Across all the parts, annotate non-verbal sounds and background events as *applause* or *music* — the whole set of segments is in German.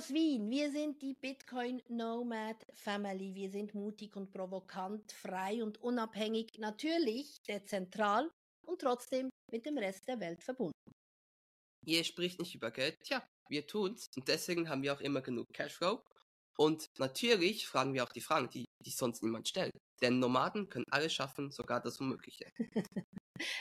Aus Wien, wir sind die Bitcoin Nomad Family. Wir sind mutig und provokant, frei und unabhängig, natürlich dezentral und trotzdem mit dem Rest der Welt verbunden. Ihr spricht nicht über Geld, tja, wir tun's und deswegen haben wir auch immer genug Cashflow. Und natürlich fragen wir auch die Fragen, die, die sonst niemand stellt. Denn Nomaden können alles schaffen, sogar das Unmögliche. *laughs*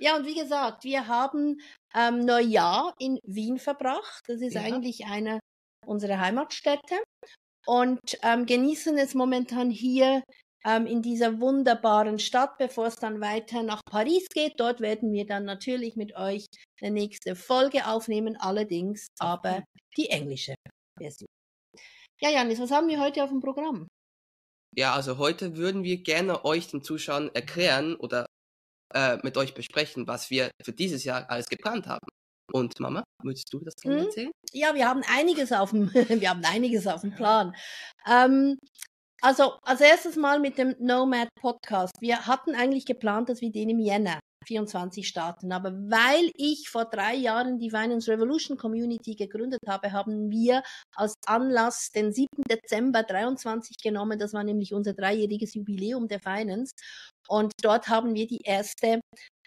ja, und wie gesagt, wir haben ähm, Neujahr in Wien verbracht. Das ist ja. eigentlich einer unsere Heimatstätte und ähm, genießen es momentan hier ähm, in dieser wunderbaren Stadt, bevor es dann weiter nach Paris geht. Dort werden wir dann natürlich mit euch eine nächste Folge aufnehmen, allerdings aber die englische Version. Ja, Janis, was haben wir heute auf dem Programm? Ja, also heute würden wir gerne euch, den Zuschauern, erklären oder äh, mit euch besprechen, was wir für dieses Jahr alles geplant haben. Und Mama, würdest du das gerne hm? erzählen? Ja, wir haben einiges auf dem, *laughs* wir haben einiges auf dem Plan. Ähm, also als erstes mal mit dem Nomad Podcast. Wir hatten eigentlich geplant, dass wir den im Jänner 24 starten. Aber weil ich vor drei Jahren die Finance Revolution Community gegründet habe, haben wir als Anlass den 7. Dezember 23 genommen. Das war nämlich unser dreijähriges Jubiläum der Finance. Und dort haben wir die erste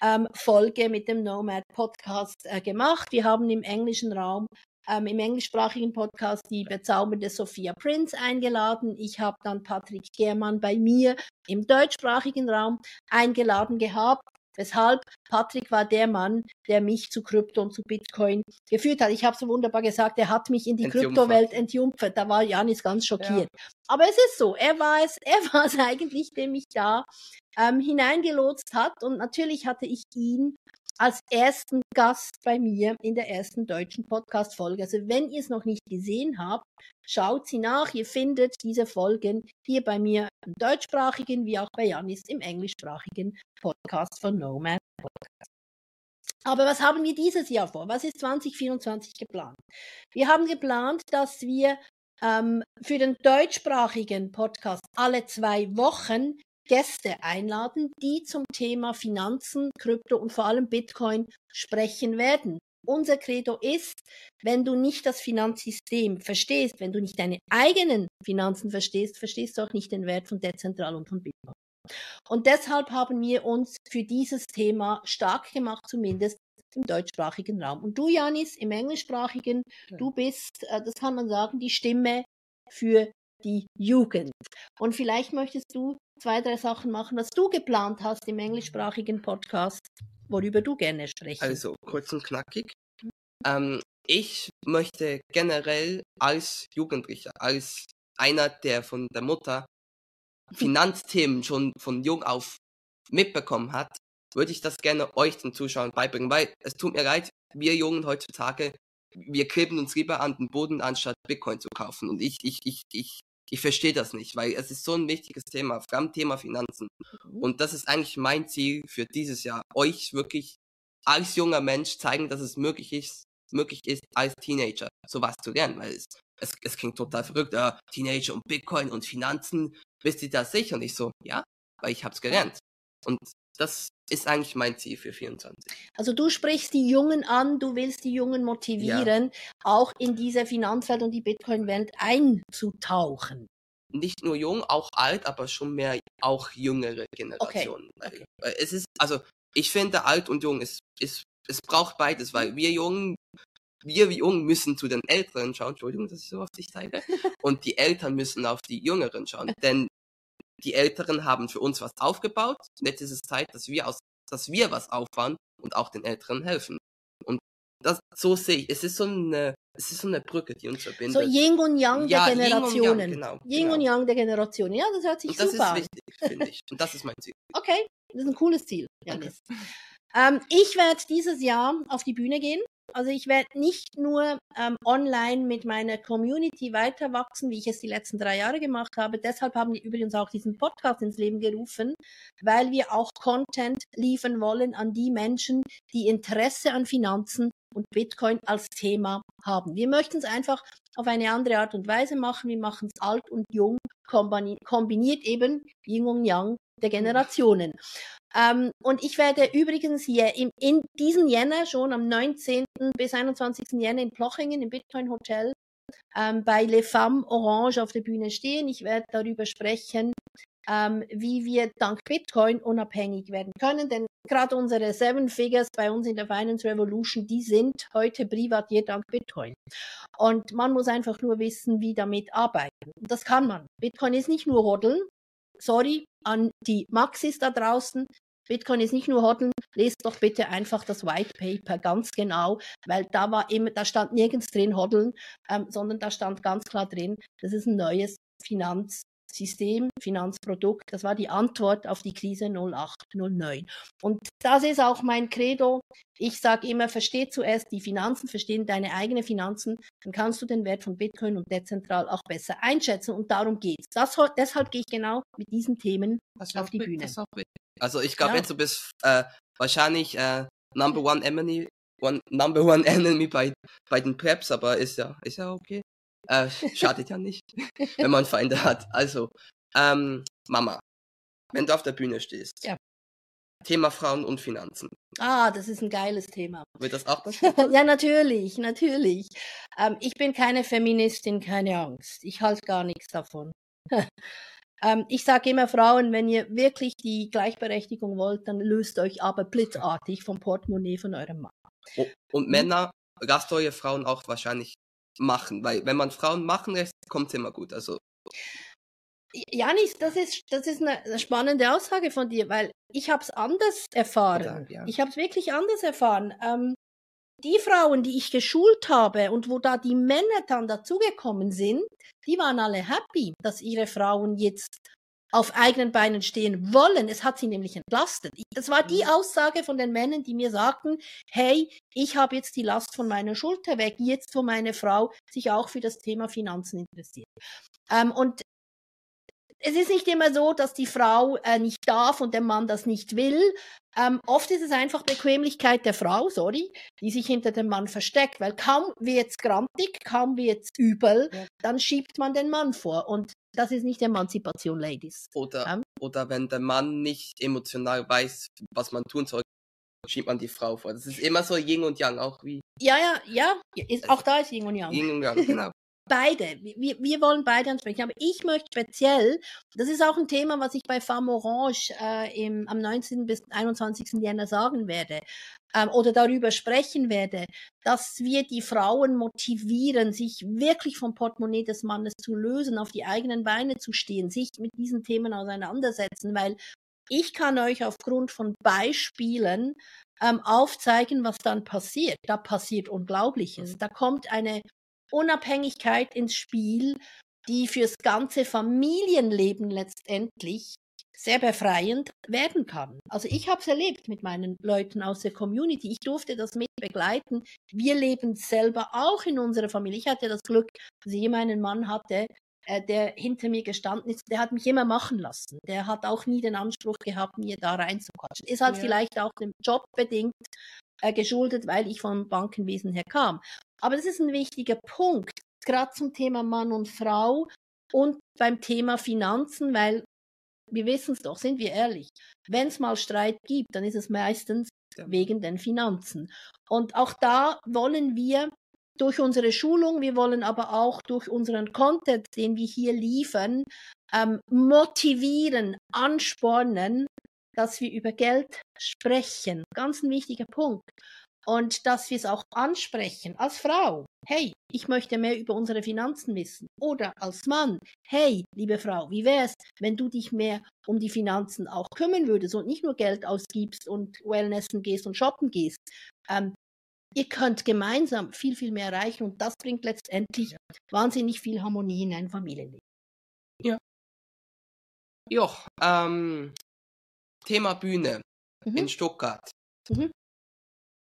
ähm, Folge mit dem Nomad Podcast äh, gemacht. Wir haben im englischen Raum ähm, im englischsprachigen Podcast die bezaubernde Sophia Prince eingeladen. Ich habe dann Patrick Germann bei mir im deutschsprachigen Raum eingeladen gehabt. Weshalb Patrick war der Mann, der mich zu Krypto und zu Bitcoin geführt hat. Ich habe so wunderbar gesagt, er hat mich in die Kryptowelt entjumpfert. Da war Janis ganz schockiert. Ja. Aber es ist so, er war es, er war es *laughs* eigentlich, der mich da ähm, hineingelotst hat. Und natürlich hatte ich ihn als ersten Gast bei mir in der ersten deutschen Podcast-Folge. Also wenn ihr es noch nicht gesehen habt, schaut sie nach. Ihr findet diese Folgen hier bei mir im deutschsprachigen wie auch bei Janis im englischsprachigen Podcast von Nomad Podcast. Aber was haben wir dieses Jahr vor? Was ist 2024 geplant? Wir haben geplant, dass wir ähm, für den deutschsprachigen Podcast alle zwei Wochen Gäste einladen, die zum Thema Finanzen, Krypto und vor allem Bitcoin sprechen werden. Unser Credo ist, wenn du nicht das Finanzsystem verstehst, wenn du nicht deine eigenen Finanzen verstehst, verstehst du auch nicht den Wert von dezentral und von Bitcoin. Und deshalb haben wir uns für dieses Thema stark gemacht, zumindest im deutschsprachigen Raum. Und du, Janis, im englischsprachigen, ja. du bist, äh, das kann man sagen, die Stimme für die Jugend. Und vielleicht möchtest du zwei, drei Sachen machen, was du geplant hast im englischsprachigen Podcast, worüber du gerne sprichst. Also kurz und knackig. Ähm, ich möchte generell als Jugendlicher, als einer, der von der Mutter Finanzthemen schon von jung auf mitbekommen hat, würde ich das gerne euch den Zuschauern beibringen, weil es tut mir leid, wir Jungen heutzutage, wir kleben uns lieber an den Boden, anstatt Bitcoin zu kaufen. Und ich, ich, ich, ich ich verstehe das nicht, weil es ist so ein wichtiges Thema, vor allem Thema Finanzen. Mhm. Und das ist eigentlich mein Ziel für dieses Jahr, euch wirklich als junger Mensch zeigen, dass es möglich ist, möglich ist, als Teenager sowas zu lernen, weil es, es, es klingt total verrückt, äh, Teenager und Bitcoin und Finanzen, wisst ihr das sicher? Und ich so, ja, weil ich hab's gelernt. Und das ist eigentlich mein Ziel für 24. Also du sprichst die Jungen an, du willst die Jungen motivieren, ja. auch in diese Finanzwelt und die Bitcoin-Welt einzutauchen. Nicht nur jung, auch alt, aber schon mehr auch jüngere Generationen. Okay. okay. Es ist, also ich finde, alt und jung ist, ist, es braucht beides, weil wir Jungen, wir wie Jungen müssen zu den Älteren schauen, Entschuldigung, dass ich so auf dich zeige, *laughs* und die Eltern müssen auf die Jüngeren schauen, denn die Älteren haben für uns was aufgebaut. Jetzt ist es Zeit, dass wir aus, dass wir was aufbauen und auch den Älteren helfen. Und das, so sehe ich, es ist so eine, es ist so eine Brücke, die uns verbindet. So Yin und Yang ja, der Generationen. Yin, und Yang, genau, Yin genau. und Yang der Generationen. Ja, das hört sich und das super an. Das ist wichtig, finde ich. Und das ist mein Ziel. Okay, das ist ein cooles Ziel, Janis. Ähm, ich werde dieses Jahr auf die Bühne gehen also ich werde nicht nur ähm, online mit meiner Community weiter wachsen, wie ich es die letzten drei Jahre gemacht habe. Deshalb haben wir übrigens auch diesen Podcast ins Leben gerufen, weil wir auch Content liefern wollen an die Menschen, die Interesse an Finanzen und Bitcoin als Thema haben. Wir möchten es einfach auf eine andere Art und Weise machen. Wir machen es alt und jung, kombiniert eben Yin und Yang der Generationen. Ähm, und ich werde übrigens hier im, in diesen Jänner schon am 19. bis 21. Jänner in Plochingen im Bitcoin Hotel ähm, bei Les Femmes Orange auf der Bühne stehen. Ich werde darüber sprechen, ähm, wie wir dank Bitcoin unabhängig werden können. Denn gerade unsere Seven Figures bei uns in der Finance Revolution, die sind heute privatiert dank Bitcoin. Und man muss einfach nur wissen, wie damit arbeiten. Und das kann man. Bitcoin ist nicht nur Hodeln. Sorry an die Maxis da draußen. Bitcoin ist nicht nur Hodeln, lest doch bitte einfach das White Paper ganz genau, weil da war immer, da stand nirgends drin Hodeln, ähm, sondern da stand ganz klar drin, das ist ein neues Finanz System, Finanzprodukt. Das war die Antwort auf die Krise 0809. Und das ist auch mein Credo. Ich sage immer, versteh zuerst die Finanzen, versteh deine eigenen Finanzen, dann kannst du den Wert von Bitcoin und dezentral auch besser einschätzen. Und darum geht's. Das, deshalb gehe ich genau mit diesen Themen das auf die Bühne. Also ich glaube ja. jetzt, du bist äh, wahrscheinlich äh, Number One Enemy, one, Number One *laughs* Enemy bei, bei den Preps, aber ist ja, ist ja okay. Äh, schadet ja nicht, *laughs* wenn man Feinde hat. Also, ähm, Mama, wenn du auf der Bühne stehst. Ja. Thema Frauen und Finanzen. Ah, das ist ein geiles Thema. Wird das auch das? *laughs* ja, natürlich, natürlich. Ähm, ich bin keine Feministin, keine Angst. Ich halte gar nichts davon. *laughs* ähm, ich sage immer Frauen, wenn ihr wirklich die Gleichberechtigung wollt, dann löst euch aber blitzartig vom Portemonnaie von eurem Mann. Oh, und Männer, lasst eure Frauen auch wahrscheinlich machen, weil wenn man Frauen machen lässt, kommt es immer gut. Also Janis, das ist, das ist eine spannende Aussage von dir, weil ich habe es anders erfahren. Ja, ja. Ich habe es wirklich anders erfahren. Ähm, die Frauen, die ich geschult habe und wo da die Männer dann dazugekommen sind, die waren alle happy, dass ihre Frauen jetzt auf eigenen Beinen stehen wollen. Es hat sie nämlich entlastet. Das war die mhm. Aussage von den Männern, die mir sagten, hey, ich habe jetzt die Last von meiner Schulter weg, jetzt wo meine Frau sich auch für das Thema Finanzen interessiert. Ähm, und es ist nicht immer so, dass die Frau äh, nicht darf und der Mann das nicht will. Ähm, oft ist es einfach Bequemlichkeit der Frau, sorry, die sich hinter dem Mann versteckt, weil kaum wird's grantig, kaum wird's übel, ja. dann schiebt man den Mann vor und das ist nicht Emanzipation, Ladies. Oder, ja? oder wenn der Mann nicht emotional weiß, was man tun soll, schiebt man die Frau vor. Das ist immer so Yin und Yang, auch wie. Ja, ja, ja, ist, auch da ist Yin und Yang. Yin und Yang, genau beide. Wir, wir wollen beide ansprechen. Aber ich möchte speziell, das ist auch ein Thema, was ich bei Femme Orange äh, im, am 19. bis 21. Jänner sagen werde ähm, oder darüber sprechen werde, dass wir die Frauen motivieren, sich wirklich vom Portemonnaie des Mannes zu lösen, auf die eigenen Beine zu stehen, sich mit diesen Themen auseinandersetzen, weil ich kann euch aufgrund von Beispielen ähm, aufzeigen, was dann passiert. Da passiert Unglaubliches. Mhm. Da kommt eine Unabhängigkeit ins Spiel, die fürs ganze Familienleben letztendlich sehr befreiend werden kann. Also ich habe es erlebt mit meinen Leuten aus der Community. Ich durfte das mit begleiten. Wir leben selber auch in unserer Familie. Ich hatte das Glück, dass ich immer einen Mann hatte, äh, der hinter mir gestanden ist. Der hat mich immer machen lassen. Der hat auch nie den Anspruch gehabt, mir da reinzuquatschen. Ist halt ja. vielleicht auch dem Job bedingt äh, geschuldet, weil ich vom Bankenwesen her kam. Aber das ist ein wichtiger Punkt, gerade zum Thema Mann und Frau und beim Thema Finanzen, weil wir wissen es doch, sind wir ehrlich, wenn es mal Streit gibt, dann ist es meistens ja. wegen den Finanzen. Und auch da wollen wir durch unsere Schulung, wir wollen aber auch durch unseren Content, den wir hier liefern, ähm, motivieren, anspornen, dass wir über Geld sprechen. Ganz ein wichtiger Punkt und dass wir es auch ansprechen als Frau. Hey, ich möchte mehr über unsere Finanzen wissen. Oder als Mann. Hey, liebe Frau, wie wäre es, wenn du dich mehr um die Finanzen auch kümmern würdest und nicht nur Geld ausgibst und Wellnessen gehst und shoppen gehst. Ähm, ihr könnt gemeinsam viel, viel mehr erreichen und das bringt letztendlich ja. wahnsinnig viel Harmonie in ein Familienleben. Ja. Joch, ähm, Thema Bühne mhm. in Stuttgart. Mhm.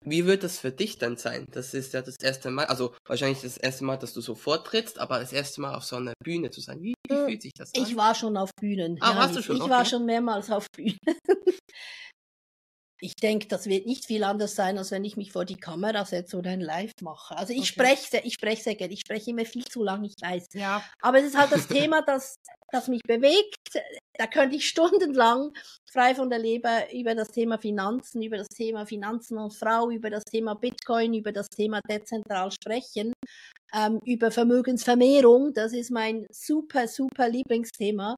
Wie wird das für dich dann sein? Das ist ja das erste Mal, also wahrscheinlich das erste Mal, dass du so vortrittst, aber das erste Mal auf so einer Bühne zu sein. Wie, wie äh, fühlt sich das an? Ich war schon auf Bühnen. Ah, ja, warst du schon? Ich okay. war schon mehrmals auf Bühnen. *laughs* ich denke, das wird nicht viel anders sein, als wenn ich mich vor die Kamera setze oder ein Live mache. Also ich Okay. spreche sehr, ich spreche sehr gerne, ich spreche immer viel zu lang, ich weiß. Ja. Aber es ist halt das Thema, das, das mich bewegt. Da könnte ich *laughs* stundenlang frei von der Leber über das Thema Finanzen, über das Thema Finanzen und Frau, über das Thema Bitcoin, über das Thema dezentral sprechen, ähm, über Vermögensvermehrung. Das ist mein super, super Lieblingsthema.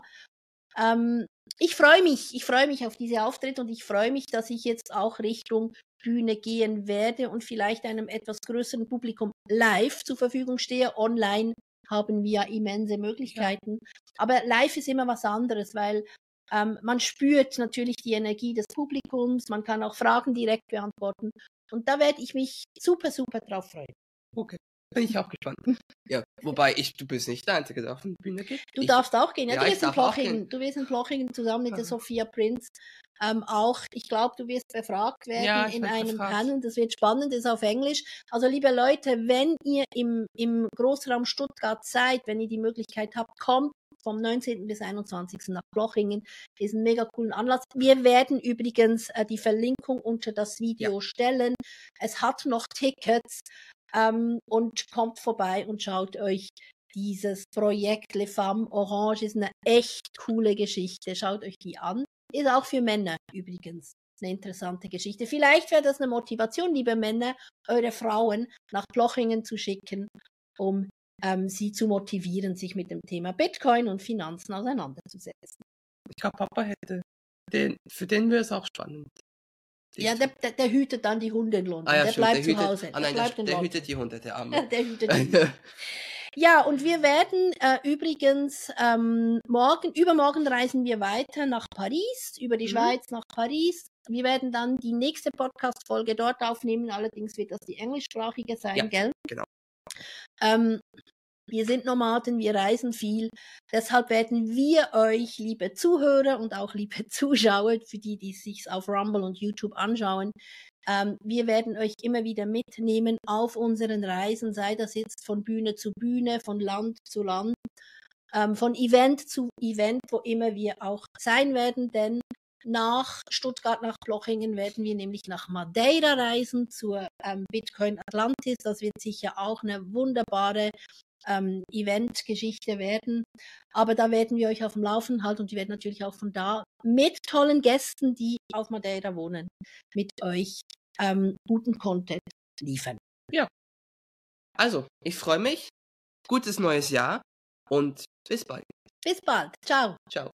Ähm, ich freue mich, ich freue mich auf diese Auftritte und ich freue mich, dass ich jetzt auch Richtung Bühne gehen werde und vielleicht einem etwas größeren Publikum live zur Verfügung stehe. Online haben wir ja immense Möglichkeiten. Aber live ist immer was anderes, weil ähm, man spürt natürlich die Energie des Publikums, man kann auch Fragen direkt beantworten. Und da werde ich mich super, super drauf freuen. Okay. Bin ich auch gespannt. Ja, wobei ich, du bist nicht der Einzige, der auf die Bühne geht. Du ich, darfst auch gehen, ja, ja, du wirst in darf auch Plochingen, gehen. du wirst in Plochingen zusammen mit der Aha. Sophia Prinz ähm, auch, ich glaube, du wirst befragt werden Ja, in einem befragt. Panel, das wird spannend, das ist auf Englisch. Also liebe Leute, wenn ihr im, im Großraum Stuttgart seid, wenn ihr die Möglichkeit habt, kommt vom 19. bis 21. nach Plochingen, ist ein mega coolen Anlass. Wir werden übrigens äh, die Verlinkung unter das Video stellen. Es hat noch Tickets ähm, und kommt vorbei und schaut euch dieses Projekt Les Femmes Orange ist eine echt coole Geschichte. Schaut euch die an. Ist auch für Männer übrigens eine interessante Geschichte. Vielleicht wäre das eine Motivation, liebe Männer, eure Frauen nach Plochingen zu schicken, um ähm, sie zu motivieren, sich mit dem Thema Bitcoin und Finanzen auseinanderzusetzen. Ich glaube, Papa hätte. Den, für den wäre es auch spannend. Ja, der, der, der hütet dann die Hunde in London. ah, ja, der stimmt, bleibt der zu hütet, Hause. Ah, der nein, der, der London. hütet die Hunde, der Arme. *laughs* der hütet die Hunde. *laughs* Ja, und wir werden äh, übrigens ähm, morgen, übermorgen reisen wir weiter nach Paris, über die Mhm. Schweiz nach Paris. Wir werden dann die nächste Podcast-Folge dort aufnehmen, allerdings wird das die englischsprachige sein, Ja, gell? genau. Ähm, wir sind Nomaden, wir reisen viel. Deshalb werden wir euch, liebe Zuhörer und auch liebe *laughs* Zuschauer, für die, die es sich auf Rumble und YouTube anschauen, ähm, wir werden euch immer wieder mitnehmen auf unseren Reisen, sei das jetzt von Bühne zu Bühne, von Land zu Land, ähm, von Event zu Event, wo immer wir auch sein werden, denn nach Stuttgart, nach Plochingen werden wir nämlich nach Madeira reisen zur ähm, Bitcoin Atlantis. Das wird sicher auch eine wunderbare ähm, Event-Geschichte werden. Aber da werden wir euch auf dem Laufen halten und wir werden natürlich auch von da mit tollen Gästen, die auf Madeira wohnen, mit euch ähm, guten Content liefern. Also, ich freue mich. Gutes neues Jahr und bis bald. Bis bald. Ciao. Ciao.